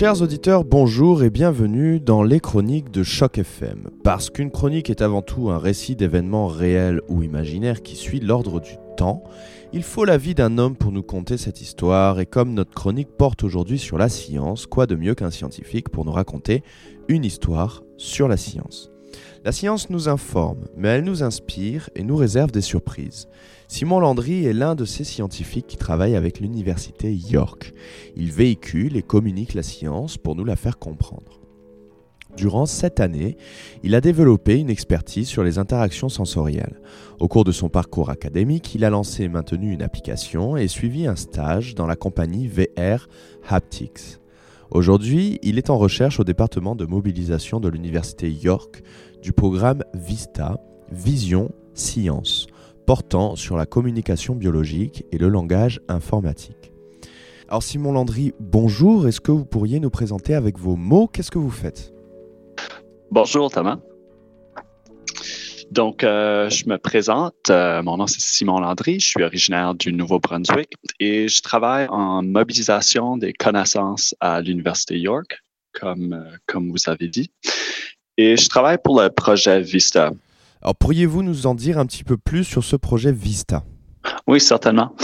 Chers auditeurs, bonjour et bienvenue dans les chroniques de Choc FM. Parce qu'une chronique est avant tout un récit d'événements réels ou imaginaires qui suit l'ordre du temps, il faut la vie d'un homme pour nous conter cette histoire et comme notre chronique porte aujourd'hui sur la science, quoi de mieux qu'un scientifique pour nous raconter une histoire sur la science? La science nous informe, mais elle nous inspire et nous réserve des surprises. Simon Landry est l'un de ces scientifiques qui travaillent avec l'université York. Il véhicule et communique la science pour nous la faire comprendre. Durant cette année, il a développé une expertise sur les interactions sensorielles. Au cours de son parcours académique, il a lancé et maintenu une application et suivi un stage dans la compagnie VR Haptics. Aujourd'hui, il est en recherche au département de mobilisation de l'Université York du programme VISTA, Vision Science, portant sur la communication biologique et le langage informatique. Alors Simon Landry, bonjour, est-ce que vous pourriez nous présenter avec vos mots qu'est-ce que vous faites? Bonjour Thomas. Donc, euh, je me présente. Euh, mon nom, c'est Simon Landry. Je suis originaire du Nouveau-Brunswick et je travaille en mobilisation des connaissances à l'Université York, comme, euh, comme vous avez dit. Et je travaille pour le projet Vista. Alors, pourriez-vous nous en dire un petit peu plus sur ce projet Vista? Oui, certainement.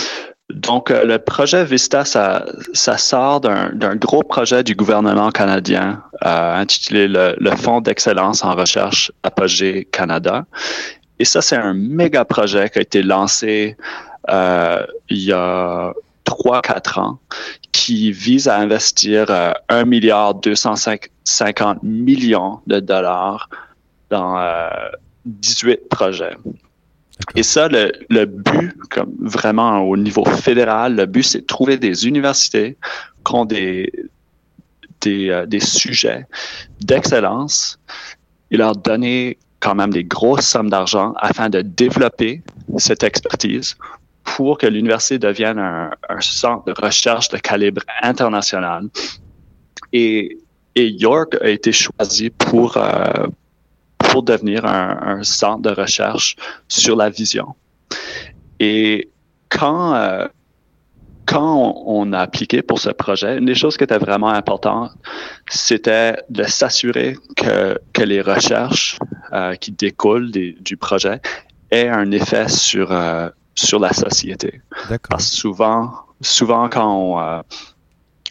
Donc, euh, le projet Vista, ça, sort d'un gros projet du gouvernement canadien euh, intitulé le, Fonds d'excellence en recherche Apogée Canada. Et ça, c'est un méga projet qui a été lancé euh, il y a trois, quatre ans qui vise à investir euh, 1 milliard 250 millions de dollars dans 18 projets. Et ça, le, le, but, comme vraiment au niveau fédéral, le but, c'est de trouver des universités qui ont des, des, euh, des sujets d'excellence et leur donner quand même des grosses sommes d'argent afin de développer cette expertise pour que l'université devienne un, un, centre de recherche de calibre international. Et, et York a été choisi pour, euh, pour devenir un, centre de recherche sur la vision. Et quand, euh, quand on, a appliqué pour ce projet, une des choses qui était vraiment importante, c'était de s'assurer que, que les recherches euh, qui découlent du projet aient un effet sur, euh, sur la société. Parce que souvent, souvent quand on,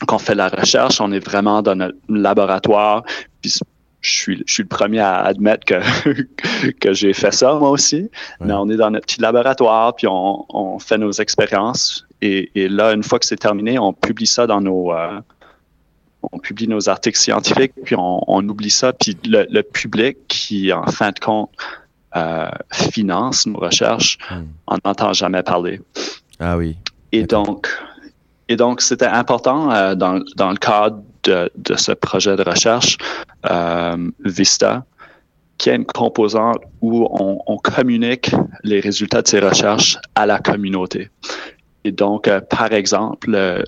quand on fait la recherche, on est vraiment dans notre laboratoire, puis je suis, je suis le premier à admettre que, que j'ai fait ça moi aussi. Mais on est dans notre petit laboratoire, puis on, on fait nos expériences. Et, et, là, une fois que c'est terminé, on publie ça dans nos... Euh, on publie nos articles scientifiques, puis on, on oublie ça. Puis le, le, public qui, en fin de compte, euh, finance nos recherches, hmm. on n'entend jamais parler. Ah oui. Et donc, et donc, c'était important euh, dans, dans le cadre de, ce projet de recherche euh, Vista, qui a une composante où on, communique les résultats de ces recherches à la communauté. Et donc, euh, par exemple, euh,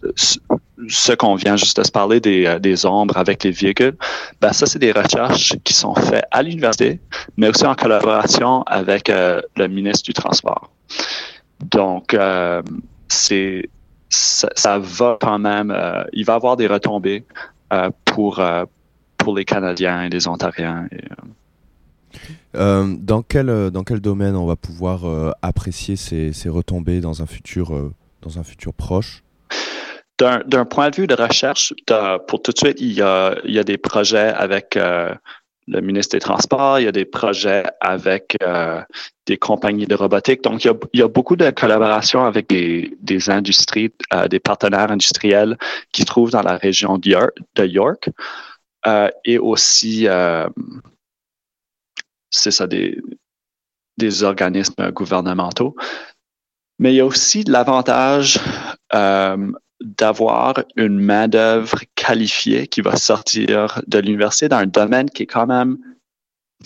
ce qu'on vient juste de se parler des, des ombres avec les véhicules, ben ça, c'est des recherches qui sont faites à l'université, mais aussi en collaboration avec le ministre du Transport. Donc, c'est ça, ça, va quand même, euh, il va avoir des retombées euh, pour, euh, pour les Canadiens et les Ontariens. Et, dans, quel, dans quel domaine on va pouvoir apprécier ces, ces, retombées dans un futur, dans un futur proche? D'un point de vue de recherche, pour tout de suite, il y a, il y a des projets avec le ministre des Transports, il y a des projets avec euh, des compagnies de robotique. Donc, il y a, beaucoup de collaboration avec des, industries, euh, des partenaires industriels qui se trouvent dans la région de York, euh, et aussi, c'est ça, des, des organismes gouvernementaux. Mais il y a aussi l'avantage d'avoir une main-d'œuvre qualifiée qui va sortir de l'université dans un domaine qui est quand même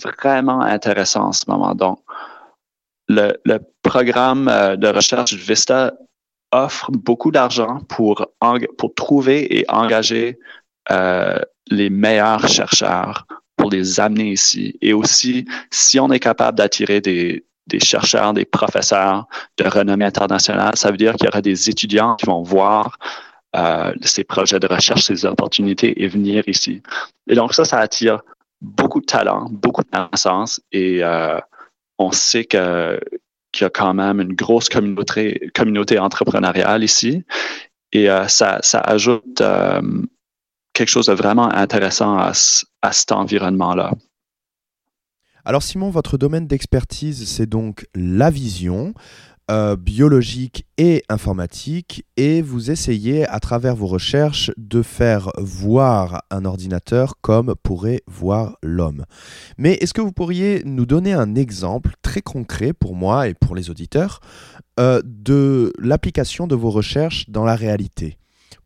vraiment intéressant en ce moment. Donc, le, programme euh, de recherche Vista offre beaucoup d'argent pour, pour trouver et engager euh, les meilleurs chercheurs pour les amener ici. Et aussi, si on est capable d'attirer des chercheurs, des professeurs de renommée internationale. Ça veut dire qu'il y aura des étudiants qui vont voir euh, ces projets de recherche, ces opportunités et venir ici. Et donc ça, ça attire beaucoup de talent, beaucoup de connaissances et euh, on sait que qu'il y a quand même une grosse communauté, communauté entrepreneuriale ici et euh, ça, ça ajoute quelque chose de vraiment intéressant à, à cet environnement-là. Alors Simon, votre domaine d'expertise, c'est donc la vision. Euh, biologique et informatique et vous essayez à travers vos recherches de faire voir un ordinateur comme pourrait voir l'homme. Mais est-ce que vous pourriez nous donner un exemple très concret pour moi et pour les auditeurs euh, de l'application de vos recherches dans la réalité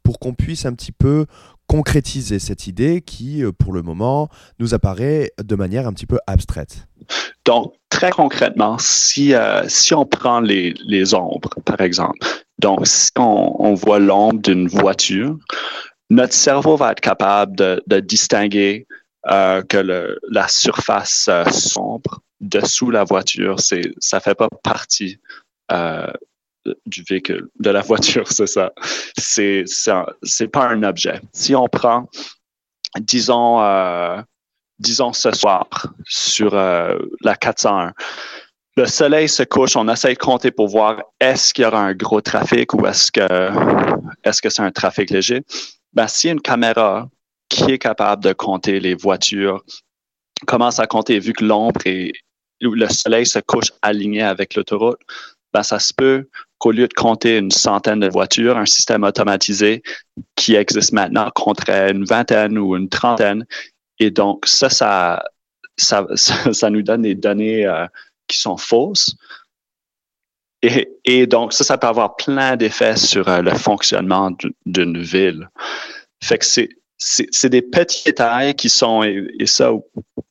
pour qu'on puisse un petit peu concrétiser cette idée qui, euh, pour le moment, nous apparaît de manière un petit peu abstraite? Donc, très concrètement, si, euh, on prend les, ombres, par exemple, donc si on, voit l'ombre d'une voiture, notre cerveau va être capable de, distinguer euh, que la surface sombre dessous la voiture, c'est ça fait pas partie euh, du véhicule, de la voiture, c'est ça. C'est c'est pas un objet. Si on prend, disons, euh, disons ce soir sur euh, la 401, le soleil se couche, on essaie de compter pour voir est-ce qu'il y aura un gros trafic ou est-ce que est-ce que c'est un trafic léger. Ben, si une caméra qui est capable de compter les voitures commence à compter vu que l'ombre et le soleil se couche aligné avec l'autoroute, ben, ça se peut qu'au lieu de compter une centaine de voitures, un système automatisé qui existe maintenant compterait une vingtaine ou une trentaine. Et donc, ça, ça, ça, ça, nous donne des données euh, qui sont fausses. Et, et, donc, ça, ça peut avoir plein d'effets sur euh, le fonctionnement d'une ville. Fait que c'est, c'est des petits détails qui sont, et, ça,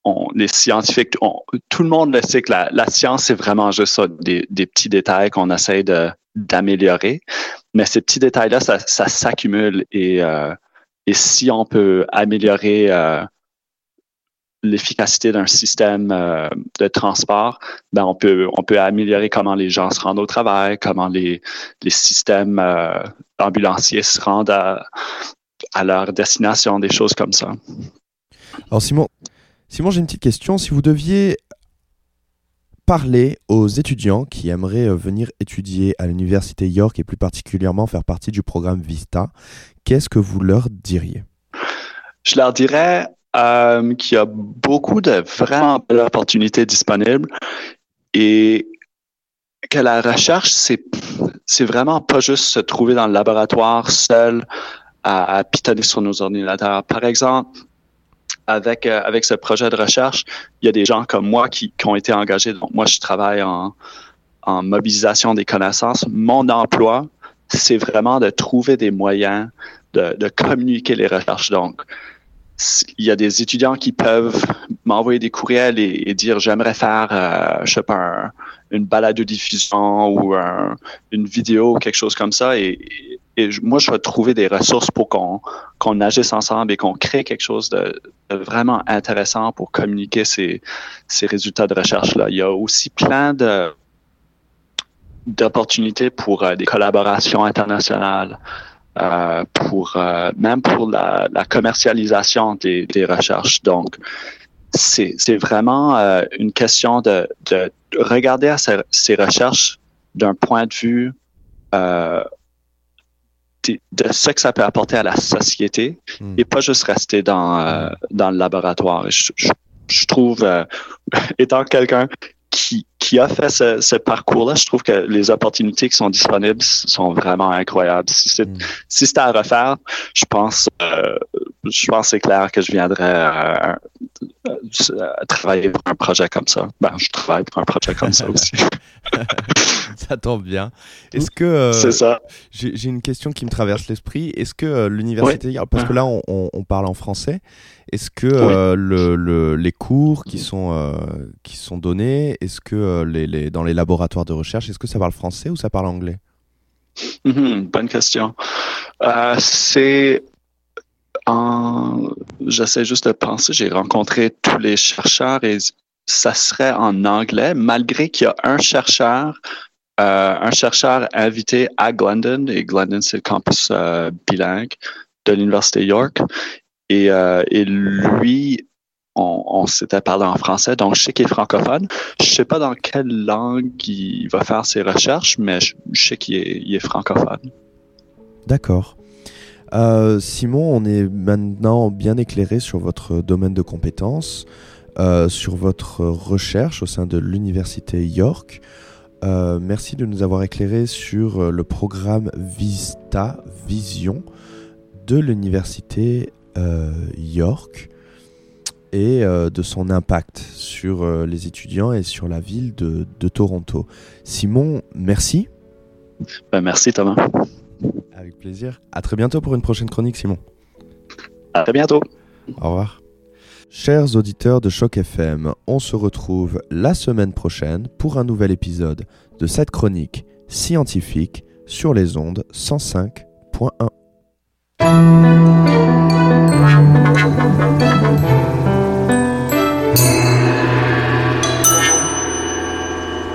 on, les scientifiques, tout le monde le sait que la, la science, c'est vraiment juste ça, des, des petits détails qu'on essaie de, d'améliorer. Mais ces petits détails-là, ça, ça s'accumule et, euh, et si on peut améliorer euh, l'efficacité d'un système euh, de transport, ben on peut on peut améliorer comment les gens se rendent au travail, comment les, les systèmes euh, ambulanciers se rendent à, à leur destination, des choses comme ça. Alors Simon, Simon, j'ai une petite question. Si vous deviez parler aux étudiants qui aimeraient euh, venir étudier à l'université York et plus particulièrement faire partie du programme Vista, qu'est-ce que vous leur diriez? Je leur dirais euh, qu'il y a beaucoup de vraiment belles opportunités disponibles et que la recherche, c'est, vraiment pas juste se trouver dans le laboratoire seul à, pitonner sur nos ordinateurs. Par exemple, avec, euh, avec ce projet de recherche, il y a des gens comme moi qui, qui ont été engagés. Donc, moi, je travaille en, en mobilisation des connaissances. Mon emploi, c'est vraiment de trouver des moyens de, de communiquer les recherches. Donc, il y a des étudiants qui peuvent m'envoyer des courriels et, dire j'aimerais faire, euh, je sais pas, une balade de diffusion ou une vidéo ou quelque chose comme ça. Et, moi, je vais trouver des ressources pour qu'on agisse ensemble et qu'on crée quelque chose de, vraiment intéressant pour communiquer ces, résultats de recherche-là. Il y a aussi plein d'opportunités pour euh, des collaborations internationales, euh, pour euh, même pour la, la commercialisation des, des, recherches. Donc, c'est vraiment euh, une question de, de regarder à ces, ces recherches d'un point de vue euh, de ce que ça peut apporter à la société hmm. et pas juste rester dans, euh, dans le laboratoire. Je, je, trouve, euh, étant quelqu'un qui, qui a fait ce, ce parcours-là, je trouve que les opportunités qui sont disponibles sont vraiment incroyables. Si c'est hmm. si c'était à refaire, je pense euh, je pense c'est clair que je viendrais travailler pour un projet comme ça. Ben, je travaille pour un projet comme ça aussi. ça tombe bien. Est-ce que euh, c'est ça J'ai une question qui me traverse l'esprit. Est-ce que euh, l'université, parce que là on, on, parle en français, est-ce que euh, le, le, les cours qui sont qui sont donnés, est-ce que les, les, dans les laboratoires de recherche, est-ce que ça parle français ou ça parle anglais? Mm-hmm, Bonne question. c'est J'essaie juste de penser, j'ai rencontré tous les chercheurs et ça serait en anglais, malgré qu'il y a un chercheur un chercheur invité à Glendon, et Glendon, c'est le campus bilingue de l'Université York. Et, et lui, on, s'était parlé en français, donc je sais qu'il est francophone. Je sais pas dans quelle langue il va faire ses recherches, mais je, sais qu'il est, francophone. D'accord. Euh, Simon, on est maintenant bien éclairé sur votre domaine de compétences, euh, sur votre recherche au sein de l'Université York. Euh, merci de nous avoir éclairé sur le programme Vista Vision de l'Université York et euh, de son impact sur euh, les étudiants et sur la ville de, Toronto. Simon, merci. Ben, merci Thomas. Avec plaisir. À très bientôt pour une prochaine chronique, Simon. À très bientôt. Au revoir. Chers auditeurs de Choc FM, on se retrouve la semaine prochaine pour un nouvel épisode de cette chronique scientifique sur les ondes 105.1.